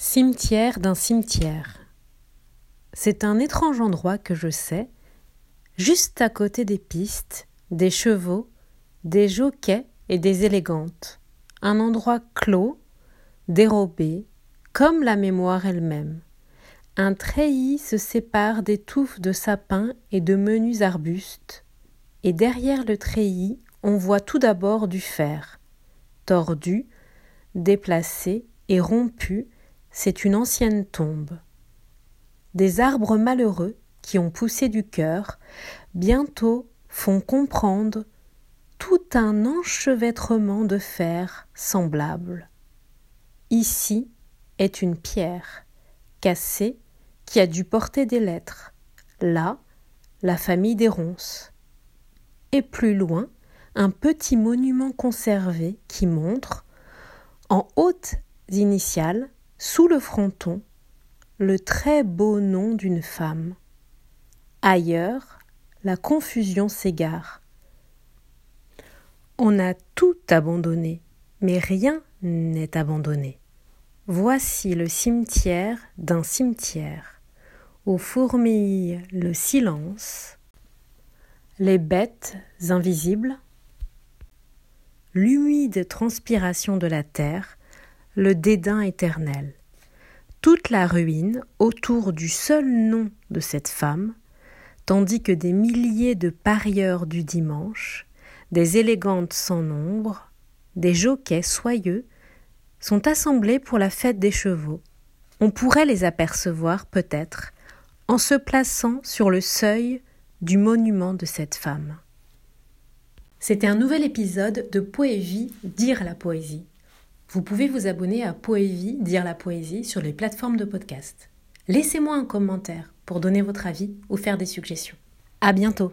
Cimetière d'un cimetière. C'est un étrange endroit que je sais, juste à côté des pistes, des chevaux, des jockeys et des élégantes. Un endroit clos, dérobé, comme la mémoire elle-même. Un treillis se sépare des touffes de sapins et de menus arbustes, et derrière le treillis, on voit tout d'abord du fer, tordu, déplacé et rompu c'est une ancienne tombe. Des arbres malheureux qui ont poussé du cœur bientôt font comprendre tout un enchevêtrement de fer semblable. Ici est une pierre cassée qui a dû porter des lettres. Là, la famille des ronces. Et plus loin, un petit monument conservé qui montre, en hautes initiales, sous le fronton, le très beau nom d'une femme. Ailleurs, la confusion s'égare. On a tout abandonné, mais rien n'est abandonné. Voici le cimetière d'un cimetière, où fourmille le silence, les bêtes invisibles, l'humide transpiration de la terre, le dédain éternel. Toute la ruine autour du seul nom de cette femme, tandis que des milliers de parieurs du dimanche, des élégantes sans nombre, des jockeys soyeux, sont assemblés pour la fête des chevaux. On pourrait les apercevoir peut-être en se plaçant sur le seuil du monument de cette femme. C'était un nouvel épisode de Poésie, dire la poésie. Vous pouvez vous abonner à Poévie, dire la poésie sur les plateformes de podcast. Laissez-moi un commentaire pour donner votre avis ou faire des suggestions. À bientôt!